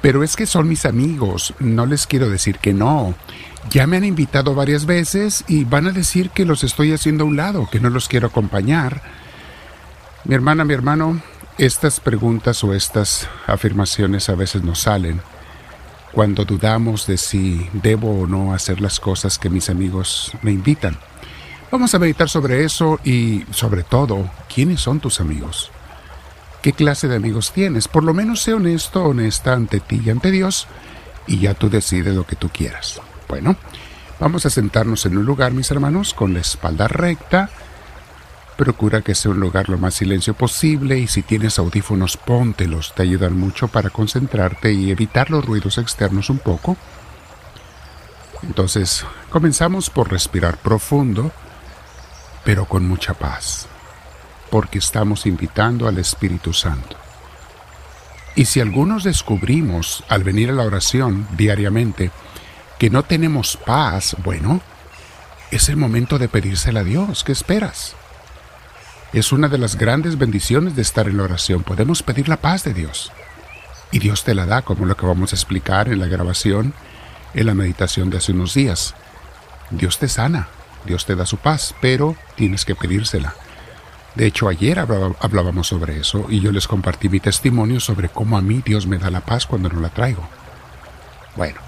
Pero es que son mis amigos, no les quiero decir que no. Ya me han invitado varias veces y van a decir que los estoy haciendo a un lado, que no los quiero acompañar. Mi hermana, mi hermano, estas preguntas o estas afirmaciones a veces nos salen cuando dudamos de si debo o no hacer las cosas que mis amigos me invitan. Vamos a meditar sobre eso y sobre todo, ¿quiénes son tus amigos? ¿Qué clase de amigos tienes? Por lo menos sé honesto, honesta ante ti y ante Dios y ya tú decides lo que tú quieras. Bueno, vamos a sentarnos en un lugar, mis hermanos, con la espalda recta. Procura que sea un lugar lo más silencio posible y si tienes audífonos póntelos, te ayudan mucho para concentrarte y evitar los ruidos externos un poco. Entonces, comenzamos por respirar profundo, pero con mucha paz porque estamos invitando al Espíritu Santo. Y si algunos descubrimos al venir a la oración diariamente que no tenemos paz, bueno, es el momento de pedírsela a Dios. ¿Qué esperas? Es una de las grandes bendiciones de estar en la oración. Podemos pedir la paz de Dios. Y Dios te la da, como lo que vamos a explicar en la grabación, en la meditación de hace unos días. Dios te sana, Dios te da su paz, pero tienes que pedírsela. De hecho, ayer hablábamos sobre eso y yo les compartí mi testimonio sobre cómo a mí Dios me da la paz cuando no la traigo. Bueno,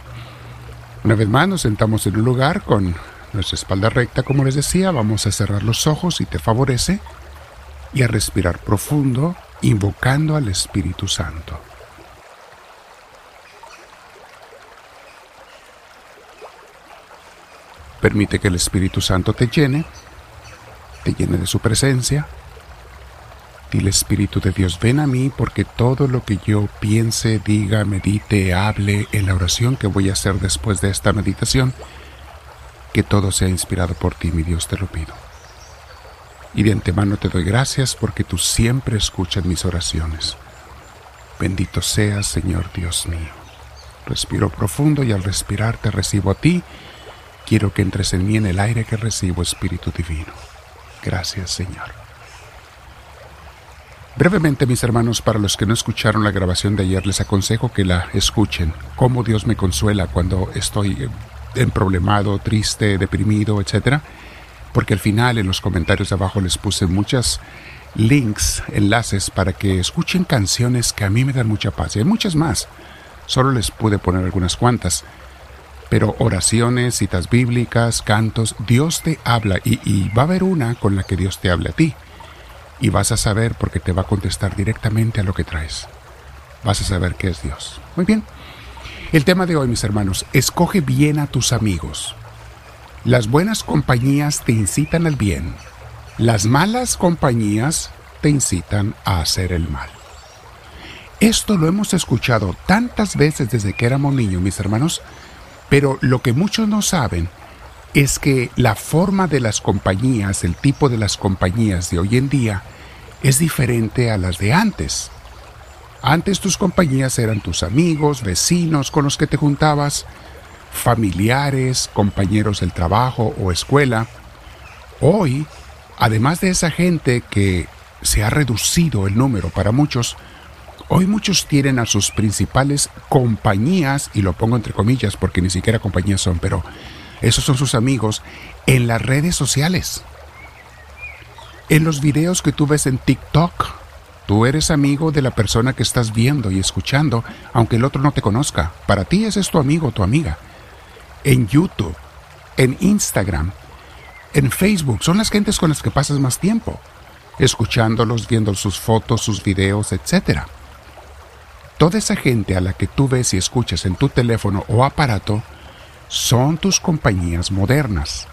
una vez más nos sentamos en un lugar con nuestra espalda recta, como les decía, vamos a cerrar los ojos si te favorece y a respirar profundo, invocando al Espíritu Santo. Permite que el Espíritu Santo te llene, te llene de su presencia Dile Espíritu de Dios, ven a mí porque todo lo que yo piense, diga, medite, hable en la oración que voy a hacer después de esta meditación, que todo sea inspirado por ti, mi Dios, te lo pido. Y de antemano te doy gracias porque tú siempre escuchas mis oraciones. Bendito seas, Señor Dios mío. Respiro profundo y al respirar te recibo a ti. Quiero que entres en mí en el aire que recibo, Espíritu Divino. Gracias, Señor. Brevemente, mis hermanos, para los que no escucharon la grabación de ayer, les aconsejo que la escuchen. Cómo Dios me consuela cuando estoy emproblemado, triste, deprimido, etc. Porque al final, en los comentarios abajo, les puse muchas links, enlaces para que escuchen canciones que a mí me dan mucha paz. Y hay muchas más. Solo les pude poner algunas cuantas. Pero oraciones, citas bíblicas, cantos, Dios te habla y, y va a haber una con la que Dios te hable a ti y vas a saber porque te va a contestar directamente a lo que traes. Vas a saber qué es Dios. Muy bien. El tema de hoy, mis hermanos, escoge bien a tus amigos. Las buenas compañías te incitan al bien. Las malas compañías te incitan a hacer el mal. Esto lo hemos escuchado tantas veces desde que éramos niños, mis hermanos, pero lo que muchos no saben es que la forma de las compañías, el tipo de las compañías de hoy en día, es diferente a las de antes. Antes tus compañías eran tus amigos, vecinos con los que te juntabas, familiares, compañeros del trabajo o escuela. Hoy, además de esa gente que se ha reducido el número para muchos, hoy muchos tienen a sus principales compañías, y lo pongo entre comillas porque ni siquiera compañías son, pero esos son sus amigos en las redes sociales. En los videos que tú ves en TikTok, tú eres amigo de la persona que estás viendo y escuchando, aunque el otro no te conozca. Para ti ese es tu amigo tu amiga. En YouTube, en Instagram, en Facebook, son las gentes con las que pasas más tiempo, escuchándolos, viendo sus fotos, sus videos, etc. Toda esa gente a la que tú ves y escuchas en tu teléfono o aparato, son tus compañías modernas.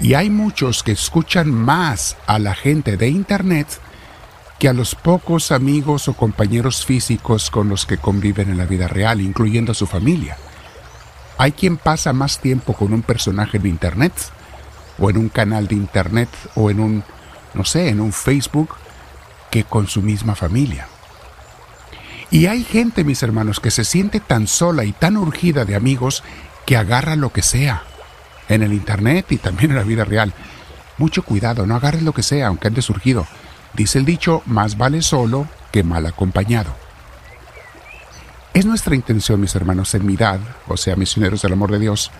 Y hay muchos que escuchan más a la gente de Internet que a los pocos amigos o compañeros físicos con los que conviven en la vida real, incluyendo a su familia. Hay quien pasa más tiempo con un personaje de Internet, o en un canal de Internet, o en un, no sé, en un Facebook, que con su misma familia. Y hay gente, mis hermanos, que se siente tan sola y tan urgida de amigos que agarra lo que sea, en el Internet y también en la vida real. Mucho cuidado, no agarres lo que sea, aunque ande surgido. Dice el dicho, más vale solo que mal acompañado. Es nuestra intención, mis hermanos, en Midad, o sea, misioneros del amor de Dios,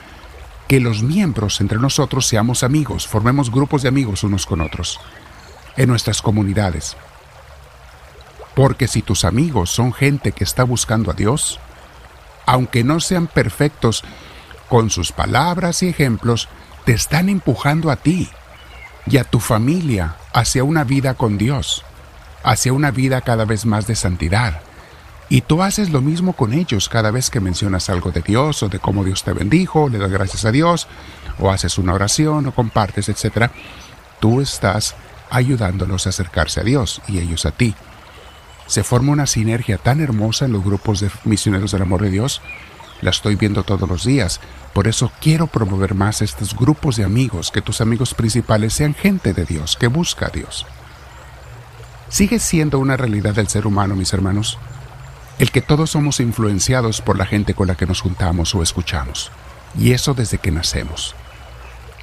que los miembros entre nosotros seamos amigos, formemos grupos de amigos unos con otros, en nuestras comunidades. Porque si tus amigos son gente que está buscando a Dios, aunque no sean perfectos, con sus palabras y ejemplos, te están empujando a ti y a tu familia hacia una vida con Dios, hacia una vida cada vez más de santidad. Y tú haces lo mismo con ellos cada vez que mencionas algo de Dios o de cómo Dios te bendijo, le das gracias a Dios, o haces una oración o compartes, etc. Tú estás ayudándolos a acercarse a Dios y ellos a ti. Se forma una sinergia tan hermosa en los grupos de misioneros del amor de Dios. La estoy viendo todos los días. Por eso quiero promover más estos grupos de amigos, que tus amigos principales sean gente de Dios, que busca a Dios. Sigue siendo una realidad del ser humano, mis hermanos, el que todos somos influenciados por la gente con la que nos juntamos o escuchamos. Y eso desde que nacemos.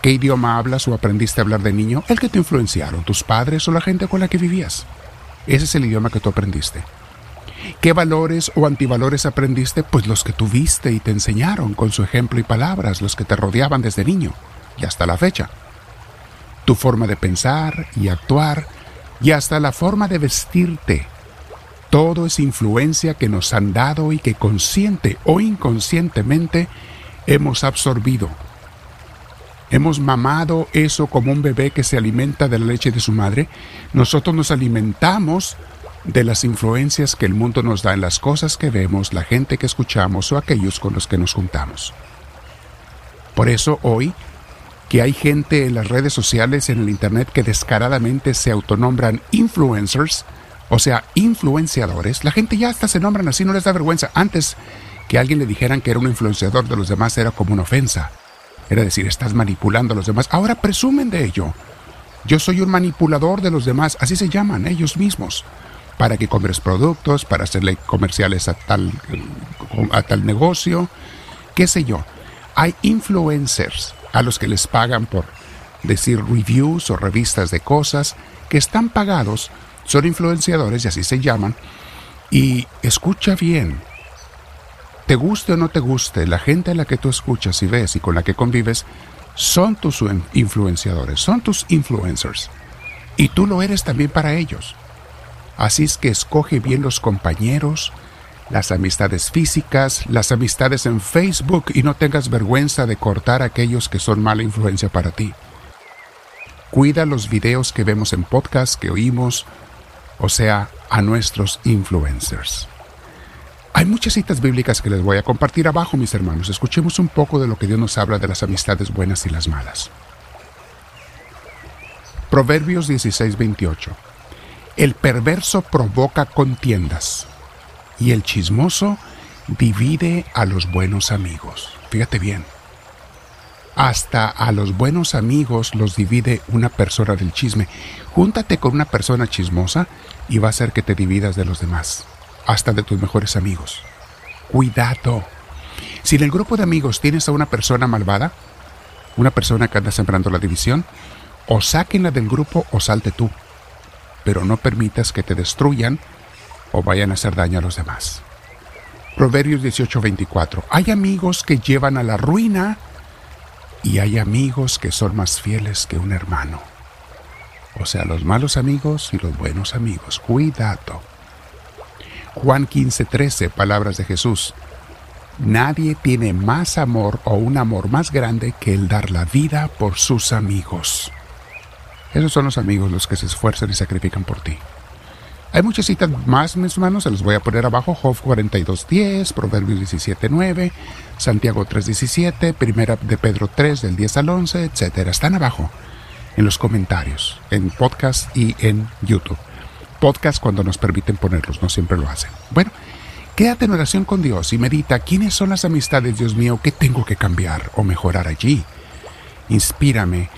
¿Qué idioma hablas o aprendiste a hablar de niño? El que te influenciaron, tus padres o la gente con la que vivías. Ese es el idioma que tú aprendiste. ¿Qué valores o antivalores aprendiste? Pues los que tuviste y te enseñaron con su ejemplo y palabras, los que te rodeaban desde niño y hasta la fecha. Tu forma de pensar y actuar y hasta la forma de vestirte. Todo es influencia que nos han dado y que consciente o inconscientemente hemos absorbido hemos mamado eso como un bebé que se alimenta de la leche de su madre, nosotros nos alimentamos de las influencias que el mundo nos da en las cosas que vemos, la gente que escuchamos o aquellos con los que nos juntamos. Por eso hoy, que hay gente en las redes sociales, en el Internet, que descaradamente se autonombran influencers, o sea, influenciadores, la gente ya hasta se nombran así, no les da vergüenza. Antes que alguien le dijeran que era un influenciador de los demás era como una ofensa. Era decir, estás manipulando a los demás. Ahora presumen de ello. Yo soy un manipulador de los demás, así se llaman ellos mismos, para que compres productos, para hacerle comerciales a tal, a tal negocio, qué sé yo. Hay influencers a los que les pagan por decir reviews o revistas de cosas que están pagados, son influenciadores y así se llaman. Y escucha bien, te guste o no te guste, la gente a la que tú escuchas y ves y con la que convives son tus influenciadores, son tus influencers. Y tú lo eres también para ellos. Así es que escoge bien los compañeros, las amistades físicas, las amistades en Facebook y no tengas vergüenza de cortar a aquellos que son mala influencia para ti. Cuida los videos que vemos en podcast, que oímos, o sea, a nuestros influencers. Hay muchas citas bíblicas que les voy a compartir abajo, mis hermanos. Escuchemos un poco de lo que Dios nos habla de las amistades buenas y las malas. Proverbios 16:28. El perverso provoca contiendas y el chismoso divide a los buenos amigos. Fíjate bien. Hasta a los buenos amigos los divide una persona del chisme. Júntate con una persona chismosa y va a hacer que te dividas de los demás hasta de tus mejores amigos. Cuidado. Si en el grupo de amigos tienes a una persona malvada, una persona que anda sembrando la división, o sáquenla del grupo o salte tú. Pero no permitas que te destruyan o vayan a hacer daño a los demás. Proverbios 18:24. Hay amigos que llevan a la ruina y hay amigos que son más fieles que un hermano. O sea, los malos amigos y los buenos amigos. Cuidado. Juan 15:13, palabras de Jesús. Nadie tiene más amor o un amor más grande que el dar la vida por sus amigos. Esos son los amigos los que se esfuerzan y sacrifican por ti. Hay muchas citas más, mis hermanos, se los voy a poner abajo. Job 42.10, Proverbios 17.9, Santiago 3.17, Primera de Pedro 3, del 10 al 11, etc. Están abajo, en los comentarios, en podcast y en YouTube podcast cuando nos permiten ponerlos, no siempre lo hacen. Bueno, quédate en oración con Dios y medita quiénes son las amistades, Dios mío, que tengo que cambiar o mejorar allí. Inspírame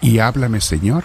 y háblame, Señor,